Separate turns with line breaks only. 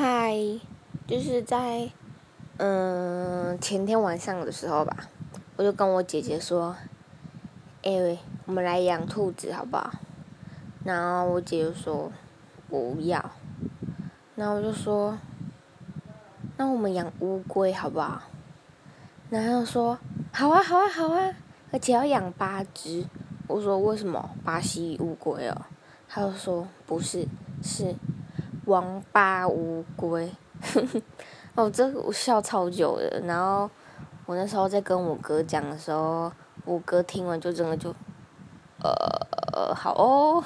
嗨，就是在嗯前天晚上的时候吧，我就跟我姐姐说：“哎，我们来养兔子好不好？”然后我姐就说：“不要。”然后我就说：“那我们养乌龟好不好？”然后说：“好啊，好啊，好啊，而且要养八只。”我说：“为什么巴西乌龟哦？”他就说：“不是，是。”王八乌龟，哦，这我笑超久的。然后我那时候在跟我哥讲的时候，我哥听完就真的就，呃，好哦。